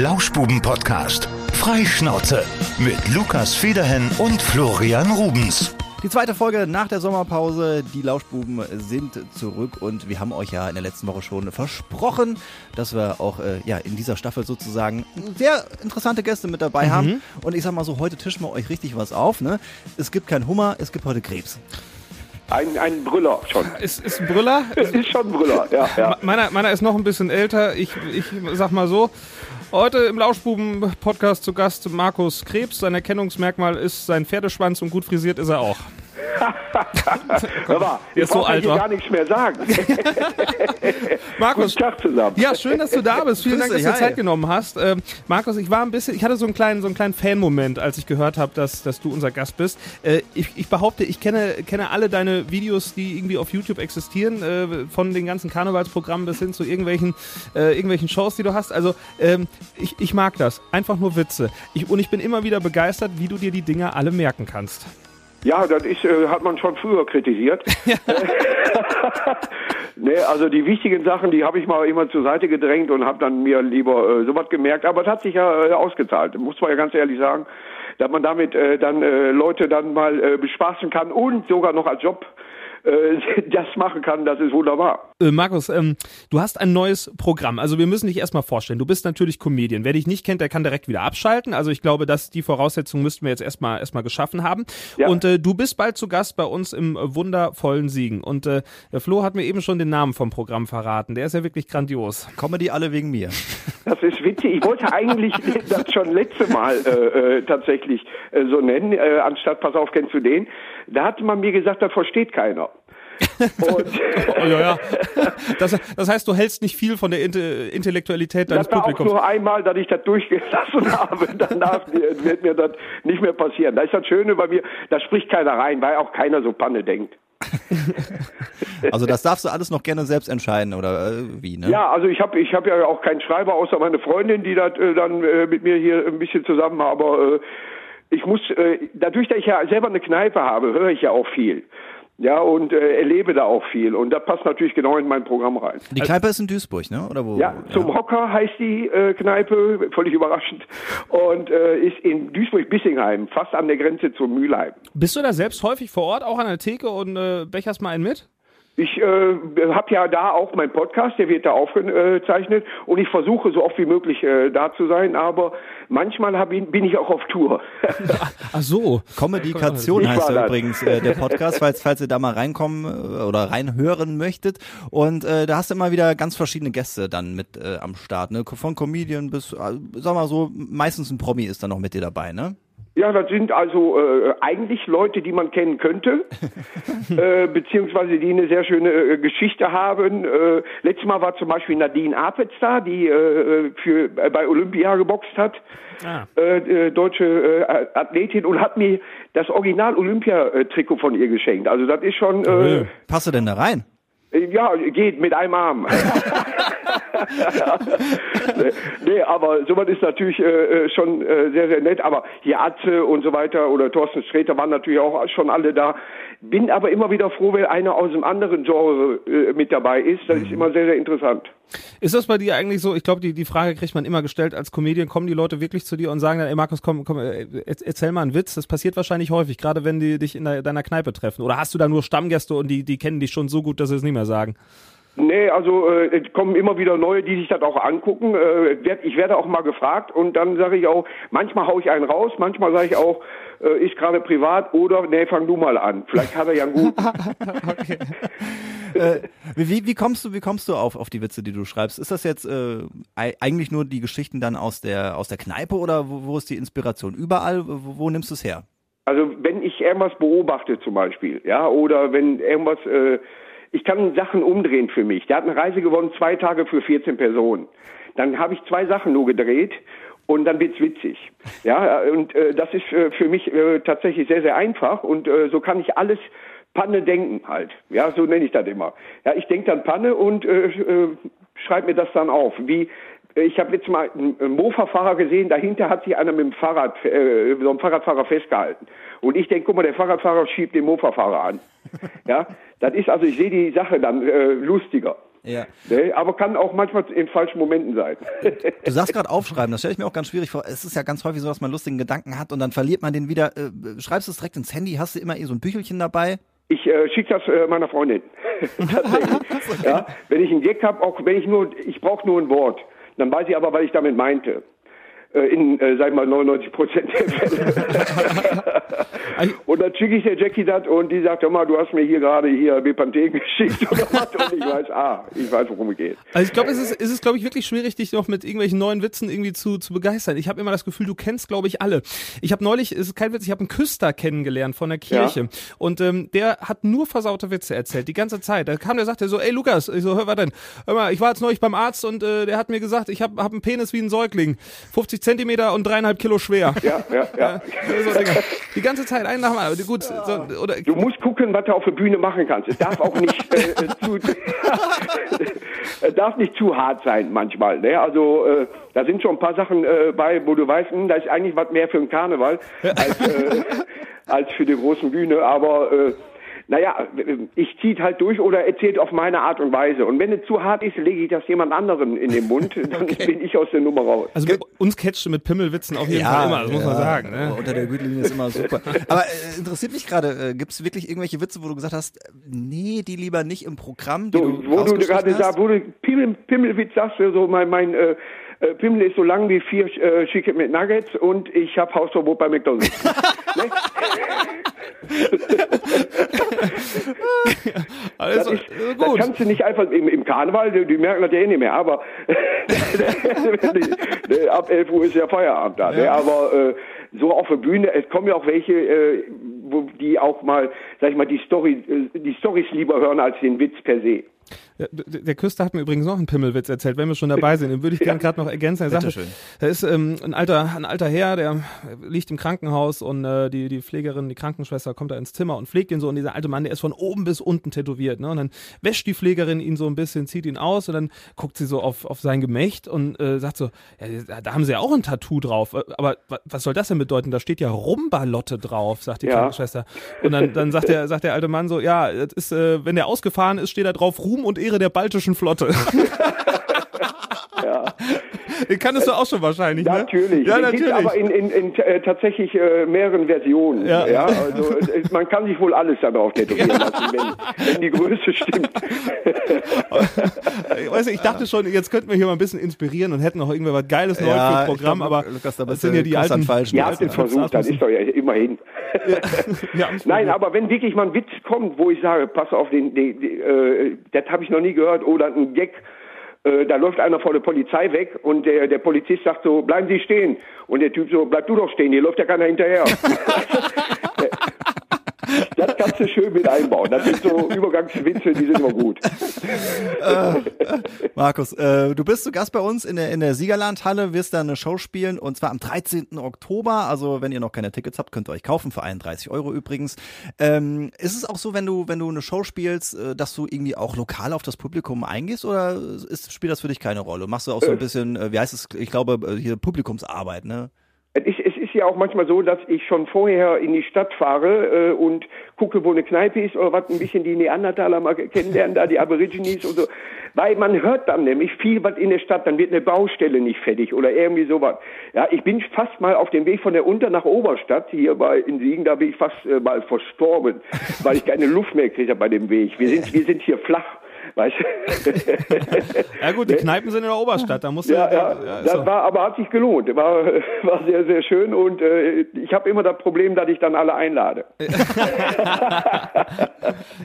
Lauschbuben-Podcast. Freischnauze mit Lukas Federhen und Florian Rubens. Die zweite Folge nach der Sommerpause. Die Lauschbuben sind zurück und wir haben euch ja in der letzten Woche schon versprochen, dass wir auch äh, ja, in dieser Staffel sozusagen sehr interessante Gäste mit dabei mhm. haben. Und ich sag mal so, heute tischen wir euch richtig was auf. Ne? Es gibt kein Hummer, es gibt heute Krebs. Ein, ein Brüller schon. Ist, ist ein Brüller? ist schon ein Brüller, ja. ja. Meiner, meiner ist noch ein bisschen älter. Ich, ich sag mal so, Heute im Lauschbuben-Podcast zu Gast Markus Krebs. Sein Erkennungsmerkmal ist sein Pferdeschwanz und gut frisiert ist er auch. Hör mal, ich so alt gar nichts mehr sagen. Markus, Tag zusammen. Ja, schön, dass du da bist. Vielen Dank, dass du dir Zeit genommen hast. Ähm, Markus, ich war ein bisschen, ich hatte so einen kleinen, so einen kleinen Fan-Moment, als ich gehört habe, dass, dass du unser Gast bist. Äh, ich, ich, behaupte, ich kenne, kenne alle deine Videos, die irgendwie auf YouTube existieren, äh, von den ganzen Karnevalsprogrammen bis hin zu irgendwelchen, äh, irgendwelchen Shows, die du hast. Also ähm, ich, ich mag das. Einfach nur Witze. Ich, und ich bin immer wieder begeistert, wie du dir die Dinger alle merken kannst. Ja, das ist, äh, hat man schon früher kritisiert. nee, also die wichtigen Sachen, die habe ich mal immer zur Seite gedrängt und habe dann mir lieber äh, sowas gemerkt. Aber es hat sich ja äh, ausgezahlt, muss man ja ganz ehrlich sagen, dass man damit äh, dann äh, Leute dann mal äh, bespaßen kann und sogar noch als Job äh, das machen kann, das ist wunderbar. Äh, Markus, ähm, du hast ein neues Programm. Also wir müssen dich erstmal vorstellen. Du bist natürlich Comedian. Wer dich nicht kennt, der kann direkt wieder abschalten. Also ich glaube, dass die Voraussetzungen müssten wir jetzt erstmal erstmal geschaffen haben. Ja. Und äh, du bist bald zu Gast bei uns im wundervollen Siegen. Und äh, Flo hat mir eben schon den Namen vom Programm verraten. Der ist ja wirklich grandios. Comedy alle wegen mir. Das ist witzig. Ich wollte eigentlich das schon letzte Mal äh, äh, tatsächlich äh, so nennen, äh, anstatt Pass auf, kennst du den? Da hatte man mir gesagt, das versteht keiner. oh, ja, ja. Das, das, heißt, du hältst nicht viel von der Intellektualität deines das war Publikums. Auch nur einmal, dass ich das durchgelassen habe. Danach wird mir das nicht mehr passieren. Das ist das Schöne bei mir, da spricht keiner rein, weil auch keiner so Panne denkt. also das darfst du alles noch gerne selbst entscheiden oder äh, wie, ne? Ja, also ich habe ich hab ja auch keinen Schreiber außer meine Freundin, die das äh, dann äh, mit mir hier ein bisschen zusammen, aber äh, ich muss äh, dadurch, dass ich ja selber eine Kneipe habe, höre ich ja auch viel. Ja, und äh, erlebe da auch viel. Und das passt natürlich genau in mein Programm rein. Die Kneipe ist in Duisburg, ne? Oder wo? Ja, zum ja. Hocker heißt die äh, Kneipe, völlig überraschend. Und äh, ist in Duisburg-Bissingheim, fast an der Grenze zum Mülheim. Bist du da selbst häufig vor Ort, auch an der Theke und äh, becherst mal einen mit? Ich äh, habe ja da auch meinen Podcast, der wird da aufgezeichnet und ich versuche so oft wie möglich äh, da zu sein, aber manchmal hab ich, bin ich auch auf Tour. Ach so, Kommunikation heißt er übrigens äh, der Podcast, falls, falls ihr da mal reinkommen äh, oder reinhören möchtet. Und äh, da hast du immer wieder ganz verschiedene Gäste dann mit äh, am Start, ne? Von Comedian bis, äh, sag mal so, meistens ein Promi ist da noch mit dir dabei, ne? Ja, das sind also äh, eigentlich Leute, die man kennen könnte, äh, beziehungsweise die eine sehr schöne äh, Geschichte haben. Äh, letztes Mal war zum Beispiel Nadine Apetz da, die äh, für, äh, bei Olympia geboxt hat, ah. äh, äh, deutsche äh, Athletin und hat mir das Original Olympia-Trikot von ihr geschenkt. Also das ist schon... Äh, Passt du denn da rein? Ja, geht mit einem Arm. nee, aber sowas ist natürlich äh, äh, schon äh, sehr, sehr nett. Aber hier Atze und so weiter oder Thorsten Sträter waren natürlich auch schon alle da. Bin aber immer wieder froh, wenn einer aus einem anderen Genre äh, mit dabei ist. Das mhm. ist immer sehr, sehr interessant. Ist das bei dir eigentlich so? Ich glaube, die, die Frage kriegt man immer gestellt als Comedian. Kommen die Leute wirklich zu dir und sagen dann, ey Markus, komm, komm, äh, erzähl mal einen Witz. Das passiert wahrscheinlich häufig, gerade wenn die dich in deiner Kneipe treffen. Oder hast du da nur Stammgäste und die, die kennen dich schon so gut, dass sie es nicht mehr sagen? Nee, also äh, es kommen immer wieder neue, die sich das auch angucken. Äh, ich werde auch mal gefragt und dann sage ich auch, manchmal haue ich einen raus, manchmal sage ich auch, äh, ist gerade privat oder nee, fang du mal an. Vielleicht hat er ja einen guten. okay. äh, wie, wie kommst du, wie kommst du auf, auf die Witze, die du schreibst? Ist das jetzt äh, eigentlich nur die Geschichten dann aus der, aus der Kneipe oder wo, wo ist die Inspiration? Überall? Wo, wo nimmst du es her? Also wenn ich irgendwas beobachte zum Beispiel, ja, oder wenn irgendwas äh, ich kann Sachen umdrehen für mich. Der hat eine Reise gewonnen, zwei Tage für 14 Personen. Dann habe ich zwei Sachen nur gedreht und dann wird's witzig. Ja, und äh, das ist äh, für mich äh, tatsächlich sehr, sehr einfach und äh, so kann ich alles Panne denken halt. Ja, so nenne ich das immer. Ja, ich denke dann Panne und äh, äh, schreibe mir das dann auf. Wie ich habe jetzt mal einen Mofa-Fahrer gesehen, dahinter hat sich einer mit dem Fahrrad, äh, so einem Fahrradfahrer festgehalten. Und ich denke, guck mal, der Fahrradfahrer schiebt den Mofa-Fahrer an. Ja, das ist also, ich sehe die Sache dann äh, lustiger. Ja. Ne? Aber kann auch manchmal in falschen Momenten sein. Du sagst gerade aufschreiben, das stelle ich mir auch ganz schwierig vor. Es ist ja ganz häufig so, dass man lustigen Gedanken hat und dann verliert man den wieder. Äh, schreibst du es direkt ins Handy? Hast du immer eh so ein Büchelchen dabei? Ich äh, schicke das äh, meiner Freundin. ja, wenn ich einen Gag habe, auch wenn ich nur, ich brauche nur ein Wort, dann weiß ich aber, was ich damit meinte. Äh, in, äh, sag ich mal, 99 Prozent der Fälle. und dann schicke ich der Jackie das und die sagt, hör mal, du hast mir hier gerade hier Bepanthen geschickt oder was und ich weiß, ah, ich weiß, worum es geht. Also ich glaube, es ist, es ist glaube ich, wirklich schwierig, dich noch mit irgendwelchen neuen Witzen irgendwie zu, zu begeistern. Ich habe immer das Gefühl, du kennst, glaube ich, alle. Ich habe neulich, es ist kein Witz, ich habe einen Küster kennengelernt von der Kirche ja. und ähm, der hat nur versaute Witze erzählt, die ganze Zeit. Da kam der, sagte so, ey Lukas, ich so, hör was denn? Hör mal, ich war jetzt neulich beim Arzt und äh, der hat mir gesagt, ich habe hab einen Penis wie ein Säugling. 50 50 Zentimeter und dreieinhalb Kilo schwer. Ja, ja, ja. so, die ganze Zeit ein nach dem Gut, so, oder, du musst gucken, was du auf der Bühne machen kannst. Es darf auch nicht äh, äh zu, darf nicht zu hart sein manchmal. Ne? Also äh, da sind schon ein paar Sachen äh, bei, wo du weißt, hm, da ist eigentlich was mehr für den Karneval als, äh, als für die großen Bühne. Aber äh, naja, ich ziehe halt durch oder erzählt auf meine Art und Weise. Und wenn es zu hart ist, lege ich das jemand anderen in den Mund, dann okay. bin ich aus der Nummer raus. Also mit uns catchst du mit Pimmelwitzen auf jeden ja, Fall immer, das ja, muss man sagen. Ne? Unter der Gürtellinie ist immer super. Aber äh, interessiert mich gerade, äh, gibt es wirklich irgendwelche Witze, wo du gesagt hast, nee, die lieber nicht im Programm, die so, du Wo du gerade sagst, wo du Pimmel, Pimmelwitz sagst, so mein, mein äh, äh, Pimmel ist so lang wie vier äh, Chicken mit Nuggets und ich habe Hausverbot bei McDonalds. ne? das, ist, das kannst du nicht einfach im, im Karneval, die, die, merken das ja eh nicht mehr, aber ab 11 Uhr ist ja Feierabend da. Ne? Ja. Ne? Aber äh, so auf der Bühne, es kommen ja auch welche, äh, wo die auch mal, sag ich mal, die Story, äh, die Storys lieber hören als den Witz per se. Der Küster hat mir übrigens noch einen Pimmelwitz erzählt, wenn wir schon dabei sind. Den würde ich gerne gerade noch ergänzen. Er sagte, da ist ähm, ein alter, ein alter Herr, der liegt im Krankenhaus und äh, die, die Pflegerin, die Krankenschwester kommt da ins Zimmer und pflegt ihn so. Und dieser alte Mann, der ist von oben bis unten tätowiert. Ne? Und dann wäscht die Pflegerin ihn so ein bisschen, zieht ihn aus und dann guckt sie so auf, auf sein Gemächt und äh, sagt so, ja, da haben sie ja auch ein Tattoo drauf. Äh, aber was soll das denn bedeuten? Da steht ja Rumbalotte drauf, sagt die ja. Krankenschwester. Und dann, dann sagt, der, sagt der alte Mann so, ja, das ist, äh, wenn der ausgefahren ist, steht da drauf Ruhm und Ehre der baltischen Flotte. ja. Den kanntest du auch schon wahrscheinlich, ne? Natürlich. Ja, natürlich. aber in, in, in äh, tatsächlich äh, mehreren Versionen. Ja. ja? Also äh, man kann sich wohl alles darauf tätowieren lassen, wenn, wenn die Größe stimmt. weißt du, ich dachte schon, jetzt könnten wir hier mal ein bisschen inspirieren und hätten noch irgendwie was Geiles Neues ja, für Programm, glaub, aber Lukas, da das sind ja die alten. Ihr habt es versucht, das ist doch ja immerhin. Ja. Nein, aber wenn wirklich mal ein Witz kommt, wo ich sage, pass auf, den, den, den äh, das habe ich noch nie gehört, oder ein Gag, äh, da läuft einer vor der Polizei weg und der, der Polizist sagt so, bleiben Sie stehen. Und der Typ so, bleib du doch stehen, hier läuft ja keiner hinterher. Das kannst du schön mit einbauen. Das sind so Übergangswitze, die sind immer gut. Äh, Markus, äh, du bist zu Gast bei uns in der, in der Siegerlandhalle, wirst da eine Show spielen und zwar am 13. Oktober. Also wenn ihr noch keine Tickets habt, könnt ihr euch kaufen für 31 Euro übrigens. Ähm, ist es auch so, wenn du, wenn du eine Show spielst, äh, dass du irgendwie auch lokal auf das Publikum eingehst oder ist, spielt das für dich keine Rolle? Machst du auch so ein äh. bisschen, äh, wie heißt es, ich glaube, äh, hier Publikumsarbeit, ne? Es ist, ist ja auch manchmal so, dass ich schon vorher in die Stadt fahre äh, und gucke, wo eine Kneipe ist oder was, ein bisschen die Neandertaler mal kennenlernen, da die Aborigines und so. Weil man hört dann nämlich viel was in der Stadt, dann wird eine Baustelle nicht fertig oder irgendwie sowas. Ja, ich bin fast mal auf dem Weg von der Unter nach Oberstadt, hier bei in Siegen, da bin ich fast äh, mal verstorben, weil ich keine Luft mehr kriege bei dem Weg. Wir sind, wir sind hier flach. Weißt du? ja gut, die Kneipen sind in der Oberstadt, da muss ja, ja, ja das so. war, aber hat sich gelohnt, war, war sehr, sehr schön und äh, ich habe immer das Problem, dass ich dann alle einlade.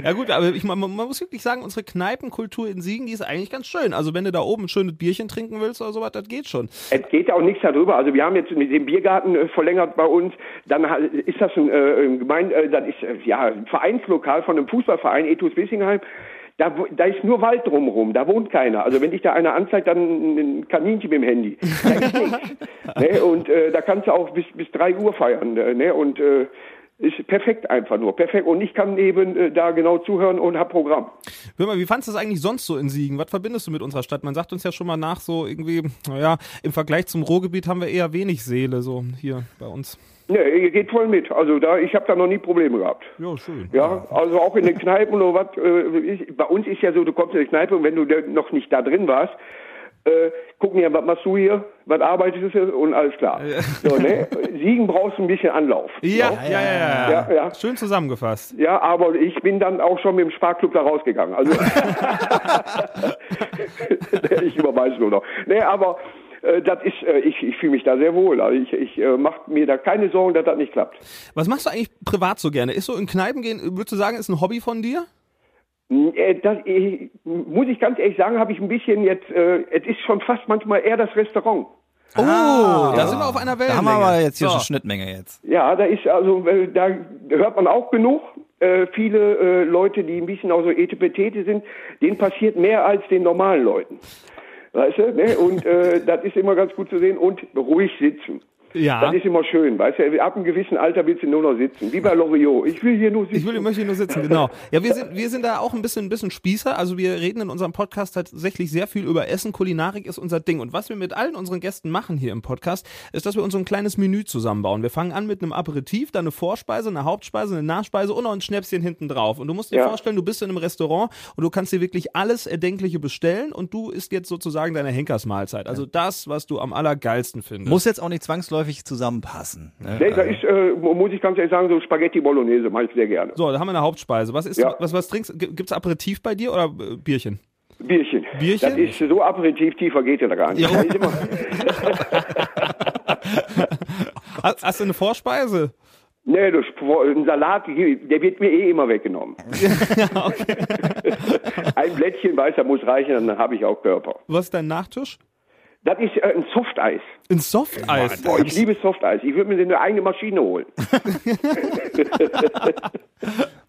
ja gut, aber ich, man, man, muss wirklich sagen, unsere Kneipenkultur in Siegen, die ist eigentlich ganz schön. Also wenn du da oben ein schönes Bierchen trinken willst oder sowas, das geht schon. Es geht auch nichts darüber. Also wir haben jetzt mit dem Biergarten äh, verlängert bei uns, dann ist das ein, äh, gemein, äh, das ist äh, ja ein Vereinslokal von einem Fußballverein, Etus Wissingheim. Da, da ist nur Wald drumherum, da wohnt keiner. Also wenn dich da einer anzeigt, dann ein Kaninchen mit dem Handy. Da ist nichts. ne? Und äh, da kannst du auch bis, bis drei Uhr feiern. Äh, ne? Und äh, ist perfekt einfach nur, perfekt. Und ich kann eben äh, da genau zuhören und hab Programm. Hör mal, wie fandest du das eigentlich sonst so in Siegen? Was verbindest du mit unserer Stadt? Man sagt uns ja schon mal nach, so irgendwie, naja, im Vergleich zum Ruhrgebiet haben wir eher wenig Seele, so hier bei uns. Ne, ihr geht voll mit. Also da, ich habe da noch nie Probleme gehabt. Ja, schön. Ja, also auch in den Kneipen oder was. Äh, ich, bei uns ist ja so, du kommst in die Kneipe und wenn du noch nicht da drin warst, äh, gucken ja, was machst du hier, was arbeitest du und alles klar. So, ne? Siegen brauchst du ein bisschen Anlauf. Ja, ja, ja, ja, Ja, ja. Schön zusammengefasst. Ja, aber ich bin dann auch schon mit dem Sparklub da rausgegangen. Also ich überweise nur noch. Nee, aber äh, das ist, äh, ich, ich fühle mich da sehr wohl. Also ich, ich äh, mache mir da keine Sorgen, dass das nicht klappt. Was machst du eigentlich privat so gerne? Ist so in Kneipen gehen, würdest du sagen, ist ein Hobby von dir? Äh, Das, ich, muss ich ganz ehrlich sagen, habe ich ein bisschen jetzt, äh, es ist schon fast manchmal eher das Restaurant. Oh, Ah, da ja. sind wir auf einer Welt. Da haben wir aber jetzt hier so. schon Schnittmenge jetzt. Ja, da ist also, äh, da hört man auch genug. Äh, viele äh, Leute, die ein bisschen auch so etepetete sind, denen passiert mehr als den normalen Leuten. Weißt du, ne? Und äh, das ist immer ganz gut zu sehen und ruhig sitzen. Ja. Das ist immer schön, weißt du, ab einem gewissen Alter willst du nur noch sitzen. Wie bei Loriot. Ich will hier nur sitzen. Ich will, möchte hier nur sitzen, genau. Ja, wir sind, wir sind da auch ein bisschen, ein bisschen Spießer. Also wir reden in unserem Podcast tatsächlich sehr viel über Essen. Kulinarik ist unser Ding. Und was wir mit allen unseren Gästen machen hier im Podcast, ist, dass wir uns so ein kleines Menü zusammenbauen. Wir fangen an mit einem Aperitif, dann eine Vorspeise, eine Hauptspeise, eine Nachspeise und noch ein Schnäpschen hinten drauf. Und du musst dir Ja. vorstellen, du bist in einem Restaurant und du kannst dir wirklich alles Erdenkliche bestellen und du isst jetzt sozusagen deine Henkersmahlzeit. Also das, was du am allergeilsten findest. Muss jetzt auch nicht zwangsläufig zusammenpassen. Ne? Nee, da ist, äh, muss ich ganz ehrlich sagen, so Spaghetti Bolognese mache ich sehr gerne. so, da haben wir eine Hauptspeise. Was ist, Ja. was, was trinkst? Gibt's Aperitif bei dir oder äh, Bierchen? Bierchen. Bierchen? Das ist so aperitiv, tiefer geht ja da gar nicht. Hast, hast du eine Vorspeise? nee, das, ein Salat, der wird mir eh immer weggenommen. ein Blättchen weißer muss reichen, dann habe ich auch Körper. Was ist dein Nachtisch? Das ist äh, ein Softeis. Ein Softeis. Boah, ich liebe Softeis. Ich würde mir eine eigene Maschine holen.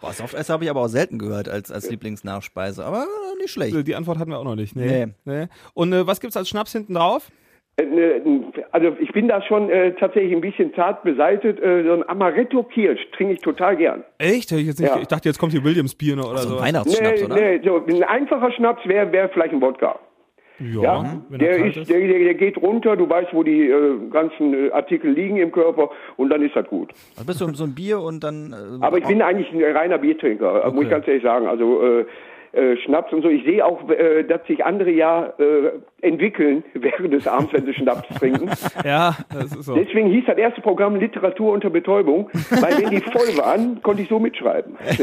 Boah, Softeis habe ich aber auch selten gehört als, als Lieblingsnachspeise, aber äh, nicht schlecht. Die Antwort hatten wir auch noch nicht. Nee. Nee. Und äh, was gibt's als Schnaps hinten drauf? Äh, ne, Also ich bin da schon äh, tatsächlich ein bisschen zart beseitet. Äh, so ein Amaretto Kirsch trinke ich total gern. Echt? Ich, jetzt nicht, Ja. ich dachte, jetzt kommt hier Williams Bier oder So so. ein Weihnachtsschnaps, nee, oder? nee, so ein einfacher Schnaps wäre wär vielleicht ein Wodka. Ja, Ja, wenn der, er kalt ist, der, der, der geht runter, du weißt, wo die äh, ganzen äh, Artikel liegen im Körper und dann ist das gut. Also bist du so ein Bier und dann. Äh, Aber ich bin eigentlich ein reiner Biertrinker, muss ich ganz ehrlich sagen. Also äh, äh, Schnaps und so. Ich sehe auch, äh, dass sich andere ja äh, entwickeln während des Abends, wenn sie Schnaps trinken. Ja, das ist so. Deswegen hieß das erste Programm Literatur unter Betäubung, weil wenn die voll waren, konnte ich so mitschreiben.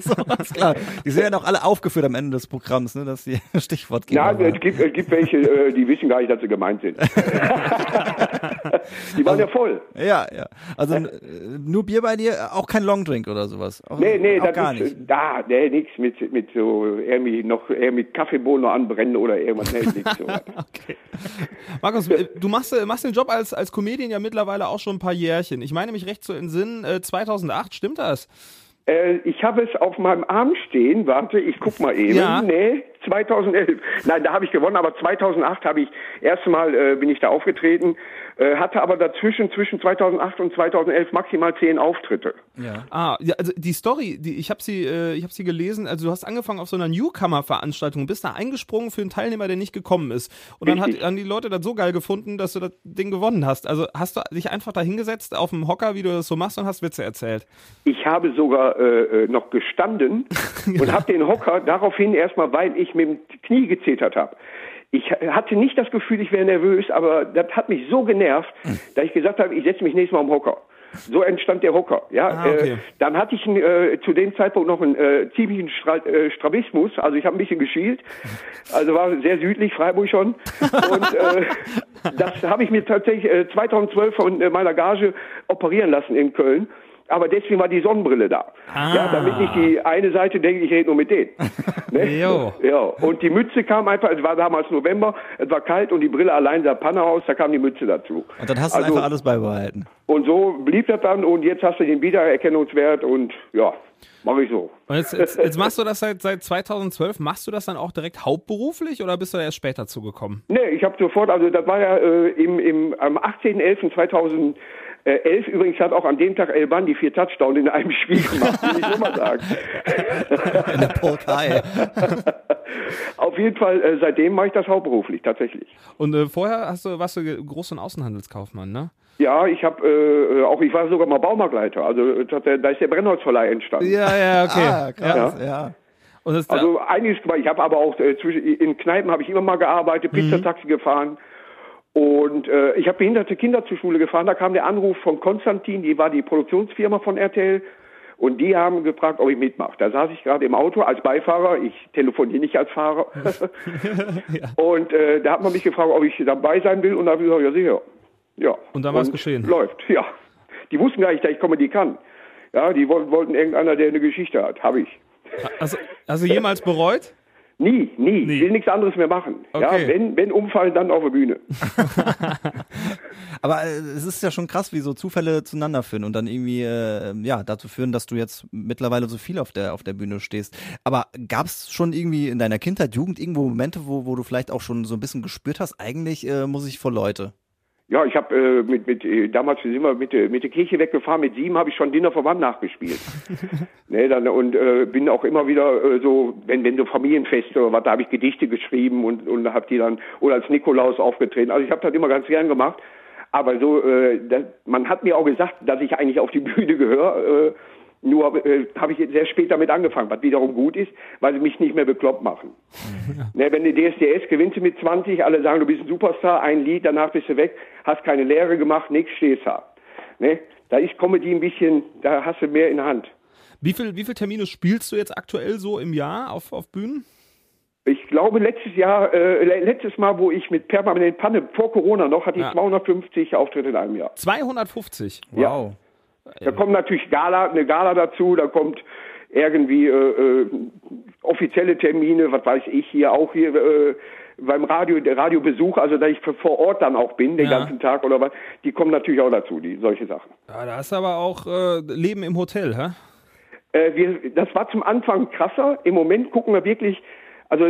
so, alles klar. Die sind ja noch alle aufgeführt am Ende des Programms, ne, dass die Stichwortgeber Ja, waren. es gibt, es gibt welche, äh, die wissen gar nicht, dass sie gemeint sind. die waren ja voll. Ja, ja. Also äh, nur Bier bei dir, auch kein Longdrink oder sowas. Auch, Nee, nee, das gar ist, nicht. da, nee, nix mit, mit so, irgendwie noch, eher mit Kaffeebohnen anbrennen oder irgendwas, nee, nix so. Markus, äh, du machst, äh, machst den Job als, als Comedian ja mittlerweile auch schon ein paar Jährchen. Ich meine mich recht zu entsinnen, äh, 2008, stimmt das? Äh, ich habe es auf meinem Arm stehen, warte, ich guck mal eben. Ja. Nee, 2011. Nein, da habe ich gewonnen, aber 2008 habe ich, erstmal äh, bin ich da aufgetreten, äh, hatte aber dazwischen, zwischen 2008 und 2011 maximal zehn Auftritte. Ja. Ah, ja, also die Story, die, ich habe sie, äh, ich habe sie gelesen. Also du hast angefangen auf so einer Newcomer-Veranstaltung, bist da eingesprungen für einen Teilnehmer, der nicht gekommen ist. Und dann hat, Richtig. haben die Leute das so geil gefunden, dass du das Ding gewonnen hast. Also hast du dich einfach da hingesetzt auf dem Hocker, wie du das so machst, und hast Witze erzählt. Ich habe sogar äh, äh, noch gestanden und habe den Hocker daraufhin erstmal, weil ich mit dem Knie gezittert habe. Ich hatte nicht das Gefühl, ich wäre nervös, aber das hat mich so genervt, dass ich gesagt habe, ich setze mich nächstes Mal am Hocker. So entstand der Hocker. Ja, Ah, okay. äh, dann hatte ich äh, zu dem Zeitpunkt noch einen äh, ziemlichen Stra äh, Strabismus, also ich habe ein bisschen geschielt, also war sehr südlich Freiburg schon. Und äh, das habe ich mir tatsächlich äh, 2012 von äh, meiner Gage operieren lassen in Köln. Aber deswegen war die Sonnenbrille da. Ah. Ja, damit nicht die eine Seite denkt, ich rede nur mit denen. Ne? Jo. Ja, und die Mütze kam einfach, es war damals November, es war kalt und die Brille allein sah Panne aus, da kam die Mütze dazu. Und dann hast du Also- einfach alles beibehalten. Und so blieb das dann und jetzt hast du den Wiedererkennungswert und ja, mache ich so. Und jetzt, jetzt, jetzt machst du das seit, seit 2012. Machst du das dann auch direkt hauptberuflich oder bist du da erst später zugekommen? Nee, ich habe sofort, also das war ja äh, im, im, am Äh, elf übrigens hat auch an dem Tag El Bandi vier Touchdowns in einem Spiel gemacht, will ich nur mal sagen. In der Polkei. Auf jeden Fall, äh, seitdem mache ich das hauptberuflich, tatsächlich. Und äh, vorher hast du, warst du Groß- und Außenhandelskaufmann, ne? Ja, ich habe äh, auch, ich war sogar mal Baumarktleiter. Also da ist der Brennholzverleih entstanden. Ja, ja, okay. Ah, krass, ja. ja. also einiges gemacht. Ich habe aber auch äh, zwischen, in Kneipen habe ich immer mal gearbeitet, Pizzataxi mhm. gefahren. Und äh, ich habe behinderte Kinder zur Schule gefahren. Da kam der Anruf von Konstantin, die war die Produktionsfirma von RTL. Und die haben gefragt, ob ich mitmache. Da saß ich gerade im Auto als Beifahrer. Ich telefoniere nicht als Fahrer. ja. Und äh, da hat man mich gefragt, ob ich dabei sein will. Und da habe ich gesagt, ja sicher. Ja. Und dann war es geschehen. Läuft, ja. Die wussten gar nicht, dass ich Comedy kann. Ja, die wollten, wollten irgendeiner, der eine Geschichte hat. Habe ich. Also, also jemals bereut? Nie, nie. nie. Ich will nichts anderes mehr machen. Okay. Ja, wenn, wenn umfallen, dann auf der Bühne. Aber äh, es ist ja schon krass, wie so Zufälle zueinander führen und dann irgendwie äh, ja dazu führen, dass du jetzt mittlerweile so viel auf der auf der Bühne stehst. Aber gab es schon irgendwie in deiner Kindheit, Jugend irgendwo Momente, wo, wo du vielleicht auch schon so ein bisschen gespürt hast, eigentlich äh, muss ich vor Leute? Ja, ich habe äh, mit, mit äh, damals sind wir mit, mit der Kirche weggefahren. Mit sieben habe ich schon Dinner Verband nachgespielt. ne, dann, und äh, bin auch immer wieder äh, so, wenn, wenn so Familienfeste oder was, da habe ich Gedichte geschrieben und und habe die dann oder als Nikolaus aufgetreten. Also ich habe das immer ganz gern gemacht. Aber so, äh, das, man hat mir auch gesagt, dass ich eigentlich auf die Bühne gehöre. Äh, nur äh, habe ich sehr spät damit angefangen, was wiederum gut ist, weil sie mich nicht mehr bekloppt machen. Ja. Ne, wenn du DSDS gewinnst du mit 20, alle sagen, du bist ein Superstar, ein Lied, danach bist du weg, hast keine Lehre gemacht, nichts, stehst da. Ne? Da ist Comedy ein bisschen, da hast du mehr in der Hand. Wie viel, wie viel Termine spielst du jetzt aktuell so im Jahr auf, auf Bühnen? Ich glaube, letztes Jahr, äh, letztes Mal, wo ich mit permanent Panne vor Corona noch, hatte ich ja. 250 Auftritte in einem Jahr. 250? Wow. Ja. Da kommt natürlich Gala, eine Gala dazu, da kommt irgendwie äh, äh, offizielle Termine, was weiß ich hier auch hier äh, beim Radio, der Radiobesuch, also da ich vor Ort dann auch bin, den ja. ganzen Tag oder was, die kommen natürlich auch dazu, die solche Sachen. Ja, da ist aber auch äh, Leben im Hotel, hä? Äh, wir, das war zum Anfang krasser. Im Moment gucken wir wirklich also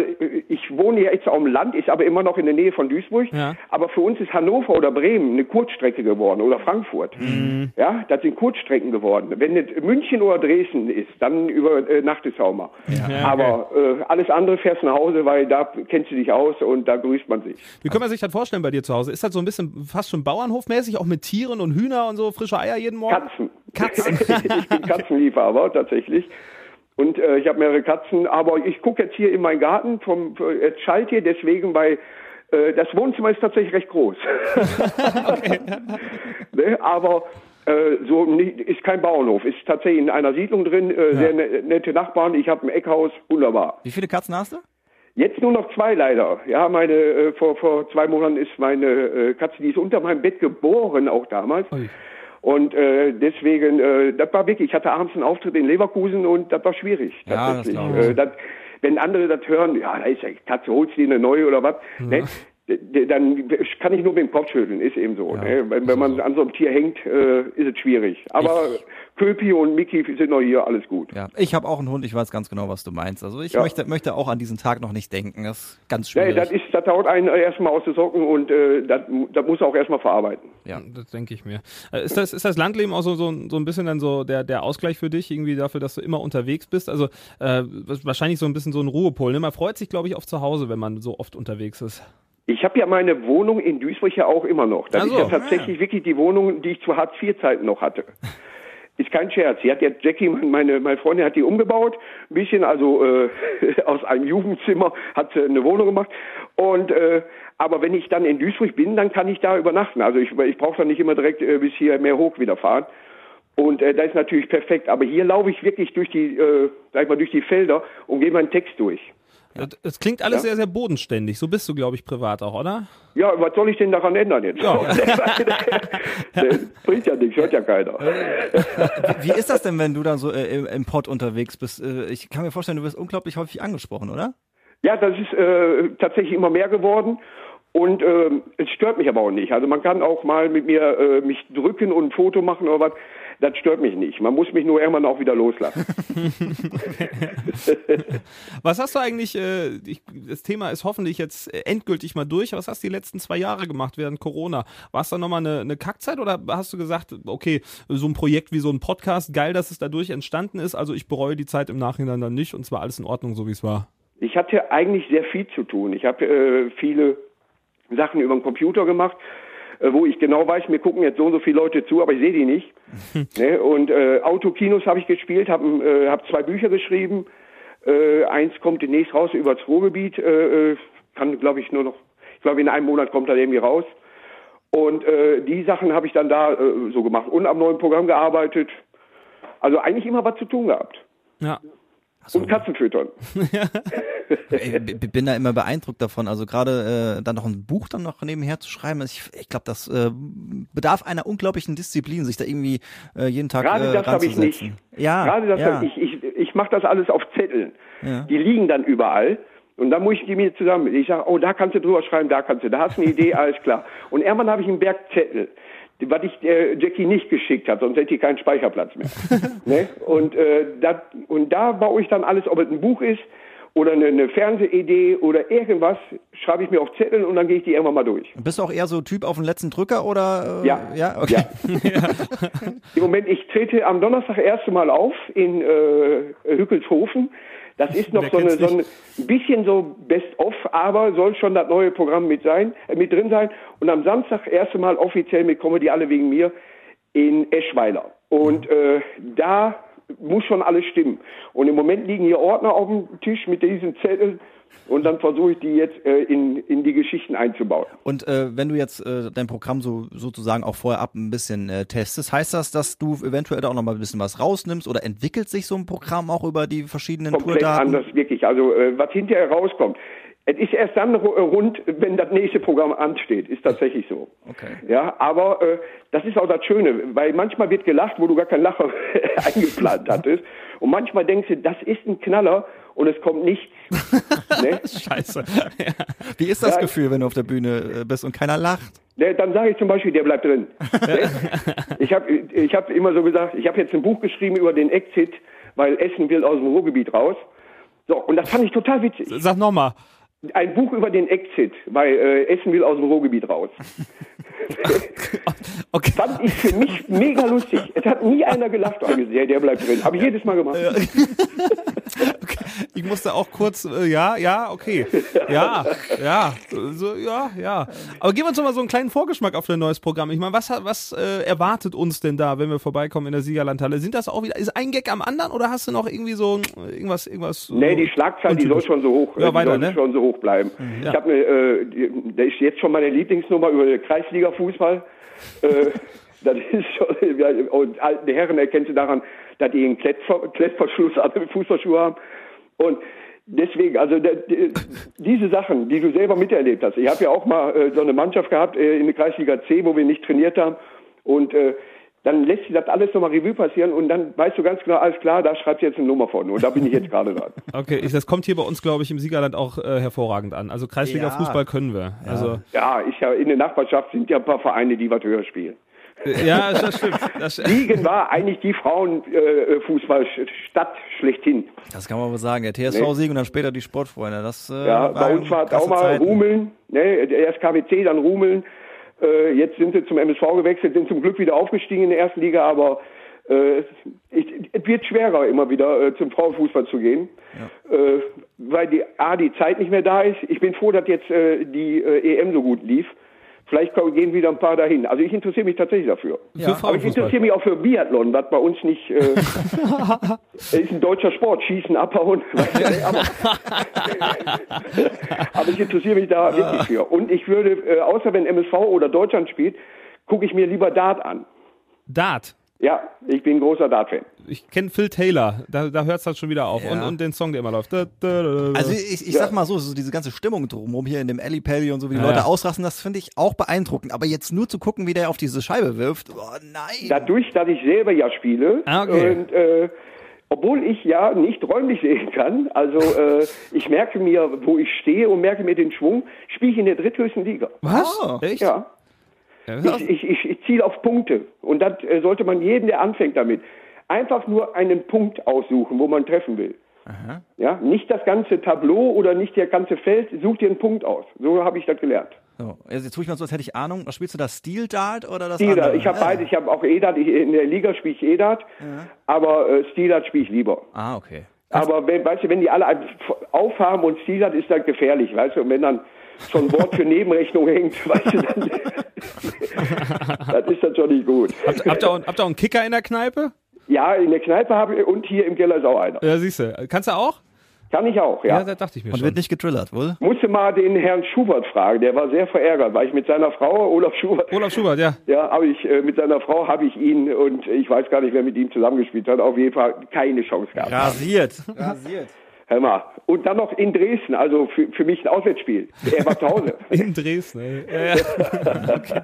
ich wohne ja jetzt auf dem Land, ist aber immer noch in der Nähe von Duisburg. Ja. Aber für uns ist Hannover oder Bremen eine Kurzstrecke geworden oder Frankfurt. Mhm. Ja, das sind Kurzstrecken geworden. Wenn es München oder Dresden ist, dann über äh, Nacht ist auch mal. Ja. Aber äh, alles andere fährst nach Hause, weil da kennst du dich aus und da grüßt man sich. Wie kann man sich das vorstellen bei dir zu Hause? Ist das so ein bisschen fast schon Bauernhofmäßig, auch mit Tieren und Hühner und so frische Eier jeden Morgen? Katzen. Katzen. ich bin Katzenliebhaber tatsächlich. Und äh, ich habe mehrere Katzen, aber ich gucke jetzt hier in meinen Garten vom äh, schallt hier deswegen, weil äh, das Wohnzimmer ist tatsächlich recht groß. ne? Aber äh, so nicht, ist kein Bauernhof, ist tatsächlich in einer Siedlung drin, äh, ja. sehr ne, nette Nachbarn. Ich habe ein Eckhaus, wunderbar. Wie viele Katzen hast du? Jetzt nur noch zwei leider. Ja, meine äh, vor vor zwei Monaten ist meine äh, Katze, die ist unter meinem Bett geboren, auch damals. Ui. Und äh, deswegen, äh, das war wirklich, ich hatte abends einen Auftritt in Leverkusen und das war schwierig. Ja, das äh, das, wenn andere das hören, ja, da ist Katze, holst du eine neue oder was, ja. ne? Dann kann ich nur mit dem Kopf schütteln, ist eben so. Ja, ne? Wenn, wenn man so. an so einem Tier hängt, äh, ist es schwierig. Aber ich, Köpi und Mickey sind noch hier, alles gut. Ja, ich habe auch einen Hund, ich weiß ganz genau, was du meinst. Also ich ja. möchte, möchte auch an diesen Tag noch nicht denken. Das ist ganz schwierig. Ja, das, ist, das dauert einen erstmal aus den Socken und äh, das, das muss auch erstmal verarbeiten. Ja, das denke ich mir. Äh, ist das, ist das Landleben auch so, so, so ein bisschen dann so der, der Ausgleich für dich, irgendwie dafür, dass du immer unterwegs bist? Also äh, wahrscheinlich so ein bisschen so ein Ruhepol. Ne? Man freut sich, glaube ich, auf zu Hause, wenn man so oft unterwegs ist. Ich habe ja meine Wohnung in Duisburg ja auch immer noch. Das also, ist ja tatsächlich ja. wirklich die Wohnung, die ich zu Hartz-IV-Zeiten noch hatte. Ist kein Scherz. Sie hat jetzt Jackie, meine, meine Freundin hat die umgebaut, ein bisschen, also äh, aus einem Jugendzimmer hat sie eine Wohnung gemacht. Und äh, aber wenn ich dann in Duisburg bin, dann kann ich da übernachten. Also ich, ich brauche dann nicht immer direkt äh, bis hier mehr hoch wieder fahren. Und äh, das ist natürlich perfekt. Aber hier laufe ich wirklich durch die, äh, sag ich mal, durch die Felder und gehe meinen Text durch. Es klingt alles ja? sehr, sehr bodenständig. So bist du, glaube ich, privat auch, oder? Ja, was soll ich denn daran ändern jetzt? Ja. bringt ja nichts, hört ja keiner. Wie ist das denn, wenn du dann so äh, im, im Pod unterwegs bist? Äh, ich kann mir vorstellen, du wirst unglaublich häufig angesprochen, oder? Ja, das ist äh, tatsächlich immer mehr geworden. Und äh, es stört mich aber auch nicht. Also man kann auch mal mit mir äh, mich drücken und ein Foto machen oder was. Das stört mich nicht. Man muss mich nur irgendwann auch wieder loslassen. was hast du eigentlich, äh, ich, das Thema ist hoffentlich jetzt endgültig mal durch, was hast du die letzten zwei Jahre gemacht während Corona? War es dann nochmal eine, eine Kackzeit oder hast du gesagt, okay, so ein Projekt wie so ein Podcast, geil, dass es dadurch entstanden ist, also ich bereue die Zeit im Nachhinein dann nicht und zwar alles in Ordnung, so wie es war? Ich hatte eigentlich sehr viel zu tun. Ich habe äh, viele Sachen über den Computer gemacht, äh, wo ich genau weiß, mir gucken jetzt so und so viele Leute zu, aber ich sehe die nicht. ne? Und äh, Autokinos habe ich gespielt, habe äh, hab zwei Bücher geschrieben. Äh, eins kommt demnächst raus über das Ruhrgebiet, äh, äh kann glaube ich nur noch, ich glaube in einem Monat kommt er irgendwie raus. Und äh, die Sachen habe ich dann da äh, so gemacht und am neuen Programm gearbeitet. Also eigentlich immer was zu tun gehabt. Ja. So. Und Katzen füttern. ich bin da immer beeindruckt davon. Also gerade äh, dann noch ein Buch dann noch nebenher zu schreiben. Ich, ich glaube, das äh, bedarf einer unglaublichen Disziplin, sich da irgendwie äh, jeden Tag Gerade äh, das habe ich nicht. Ja, Gerade das ja. ich. Ich, ich mache das alles auf Zetteln. Ja. Die liegen dann überall. Und dann muss ich die mir zusammen. Ich sage, oh, da kannst du drüber schreiben, da kannst du, da hast du eine Idee, alles klar. Und irgendwann habe ich einen Berg Zettel was ich äh, Jackie nicht geschickt habe, sonst hätte ich keinen Speicherplatz mehr. ne? Und äh, dat, und da baue ich dann alles, ob es ein Buch ist oder eine, eine Fernsehidee oder irgendwas, schreibe ich mir auf Zettel und dann gehe ich die irgendwann mal durch. Bist du auch eher so Typ auf den letzten Drücker oder? Äh, ja. Ja, okay. Ja. Im Moment, ich trete am Donnerstag das erste Mal auf in äh, Hückelshofen. Das ist noch so, eine, so ein bisschen so Best-of, aber soll schon das neue Programm mit sein, äh, mit drin sein. Und am Samstag erste Mal offiziell mit Comedy alle wegen mir in Eschweiler. Und äh, da muss schon alles stimmen. Und im Moment liegen hier Ordner auf dem Tisch mit diesen Zetteln und dann versuche ich die jetzt äh, in, in die Geschichten einzubauen. Und äh, wenn du jetzt äh, dein Programm so sozusagen auch vorher ab ein bisschen äh, testest, heißt das, dass du eventuell auch noch mal ein bisschen was rausnimmst oder entwickelt sich so ein Programm auch über die verschiedenen Komplett Tourdaten? anders, wirklich. Also äh, was hinterher rauskommt. Es ist erst dann rund, wenn das nächste Programm ansteht. Ist tatsächlich so. Okay. Ja, aber äh, das ist auch das Schöne, weil manchmal wird gelacht, wo du gar keinen Lacher eingeplant hattest. Und manchmal denkst du, das ist ein Knaller und es kommt nichts. ne? Scheiße. Ja. Wie ist das ja, Gefühl, wenn du auf der Bühne äh, bist und keiner lacht? Ne, dann sage ich zum Beispiel, der bleibt drin. Ne? ich habe ich hab immer so gesagt, ich habe jetzt ein Buch geschrieben über den Exit, weil Essen will aus dem Ruhrgebiet raus. So, und das fand ich total witzig. Sag nochmal. Ein Buch über den Exit, weil äh, Essen will aus dem Ruhrgebiet raus. okay. Fand ich für mich mega lustig. Es hat nie einer gelacht. Der, der bleibt drin. Habe ich jedes Mal gemacht. Ich musste auch kurz, äh, ja, ja, okay. Ja, ja, so, ja, ja. Aber geben wir uns doch mal so einen kleinen Vorgeschmack auf dein neues Programm. Ich meine, was, was äh, erwartet uns denn da, wenn wir vorbeikommen in der Siegerlandhalle? Sind das auch wieder, ist ein Gag am anderen oder hast du noch irgendwie so irgendwas, irgendwas? Nee, die Schlagzahl, die soll schon so hoch. Ja, weiter, ne? schon so hoch bleiben. Mhm, ja. Ich habe äh, da ist jetzt schon meine Lieblingsnummer über Kreisliga-Fußball. äh, das ist schon, ja, und alte Herren erkennen sie daran, dass die einen Klettver Klettverschluss an den Fußballschuh haben. Und deswegen, also diese Sachen, die du selber miterlebt hast. Ich habe ja auch mal äh, so eine Mannschaft gehabt äh, in der Kreisliga C, wo wir nicht trainiert haben. Und äh, dann lässt sich das alles nochmal Revue passieren und dann weißt du ganz genau, alles klar, da schreibt jetzt eine Nummer von und da bin ich jetzt gerade dran. Okay, ich, das kommt hier bei uns, glaube ich, im Siegerland auch äh, hervorragend an. Also Kreisliga-Fußball ja. können wir. Ja. Also ja, ich ja in der Nachbarschaft sind ja ein paar Vereine, die was höher spielen. Ja, das stimmt. Das Siegen war eigentlich die Frauenfußballstadt äh, schlechthin. Das kann man wohl sagen. Der TSV ne? Siegen und dann später die Sportfreunde. Das, äh, ja, bei uns war es auch mal Zeiten. Rumeln. Ne? Erst KWC, dann Rumeln. Äh, jetzt sind sie zum MSV gewechselt, sind zum Glück wieder aufgestiegen in der ersten Liga, aber äh, ich, es wird schwerer, immer wieder äh, zum Frauenfußball zu gehen, ja. äh, weil die A, die Zeit nicht mehr da ist. Ich bin froh, dass jetzt äh, die äh, EM so gut lief. Vielleicht gehen wieder ein paar dahin. Also ich interessiere mich tatsächlich dafür. Ja. Aber ich interessiere mich auch für Biathlon, was bei uns nicht äh, ist ein deutscher Sport, Schießen, Abhauen. aber, aber ich interessiere mich da wirklich für. Und ich würde, äh, außer wenn MSV oder Deutschland spielt, gucke ich mir lieber Dart an. Dart? Ja, ich bin ein großer Dart-Fan. Ich kenne Phil Taylor, da, da hört es dann schon wieder auf. Ja. Und, und den Song, der immer läuft. Da, da, da, also ich, ich ja. sag mal so, so diese ganze Stimmung drumherum hier in dem Alley Pally und so, wie die ja. Leute ausrasten, das finde ich auch beeindruckend. Aber jetzt nur zu gucken, wie der auf diese Scheibe wirft, oh nein. Dadurch, dass ich selber ja spiele ah, okay. und äh, Obwohl ich ja nicht räumlich sehen kann. Also äh, ich merke mir, wo ich stehe und merke mir den Schwung, spiele ich in der dritthöchsten Liga. Was? Oh. Echt? Ja. Ja, Ich, ich, ich, ziele auf Punkte. Und das äh, sollte man jeden, der anfängt damit, einfach nur einen Punkt aussuchen, wo man treffen will. Ja, nicht das ganze Tableau oder nicht das ganze Feld, such dir einen Punkt aus. So habe ich das gelernt. So, also jetzt tue ich mal so, als hätte ich Ahnung. Was spielst du da? Steel Dart oder das Steel Dart, ich habe Ja. beides, ich habe auch E-Dart, in der Liga spiele ich E-Dart, aber äh, Steel Dart spiele ich lieber. Ah, okay. Aber wenn, weißt du, wenn die alle aufhaben und Steel Dart ist dann gefährlich, weißt du, und wenn dann schon ein Wort für Nebenrechnung hängt, weißt du, dann das ist dann schon nicht gut. Habt, habt, ihr auch, habt ihr auch einen Kicker in der Kneipe? Ja, in der Kneipe habe ich und hier im Keller ist auch einer. Ja, siehst du. Kannst du auch? Kann ich auch, ja. das dachte ich mir Und schon. wird nicht getrillert, wohl? Musste mal den Herrn Schubert fragen, der war sehr verärgert, weil ich mit seiner Frau, Olaf Schubert, Olaf Schubert, ja. ja, habe ich, äh, mit seiner Frau habe ich ihn und ich weiß gar nicht, wer mit ihm zusammengespielt hat, auf jeden Fall keine Chance gehabt. Rasiert. Rasiert. Hör mal. Und dann noch in Dresden, also für, für mich ein Auswärtsspiel. Er war zu Hause. In Dresden. ey. Ja, ja. Okay.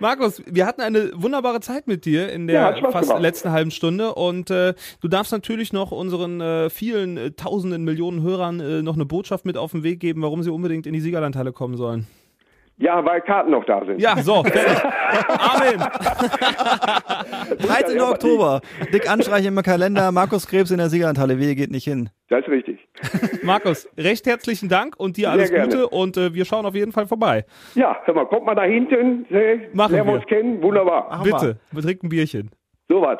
Markus, wir hatten eine wunderbare Zeit mit dir in Ja, der Spaß fast gemacht. letzten halben Stunde und äh, du darfst natürlich noch unseren äh, vielen äh, tausenden Millionen Hörern äh, noch eine Botschaft mit auf den Weg geben, warum sie unbedingt in die Siegerlandhalle kommen sollen. Ja, weil Karten noch da sind. Ja, so, fertig. Amen. 13. Ja, aber Oktober. Dick anstreichen im Kalender. Markus Krebs in der Siegerlandhalle. Wehe geht nicht hin. Das ist richtig. Markus, recht herzlichen Dank und dir alles. Gute und äh, wir schauen auf jeden Fall vorbei. Ja, hör mal, kommt mal da hinten, äh, Machen lernen wir uns kennen, wunderbar. Wir. Bitte, wir trinken ein Bierchen. So was.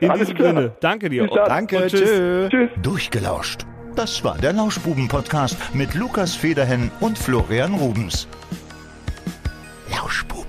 In Alles diesem klar. Sinne, danke dir. Danke, Und tschüss. tschüss. Tschüss. Durchgelauscht. Das war der Lauschbuben-Podcast mit Lukas Federhen und Florian Rubens. Lauschbuben.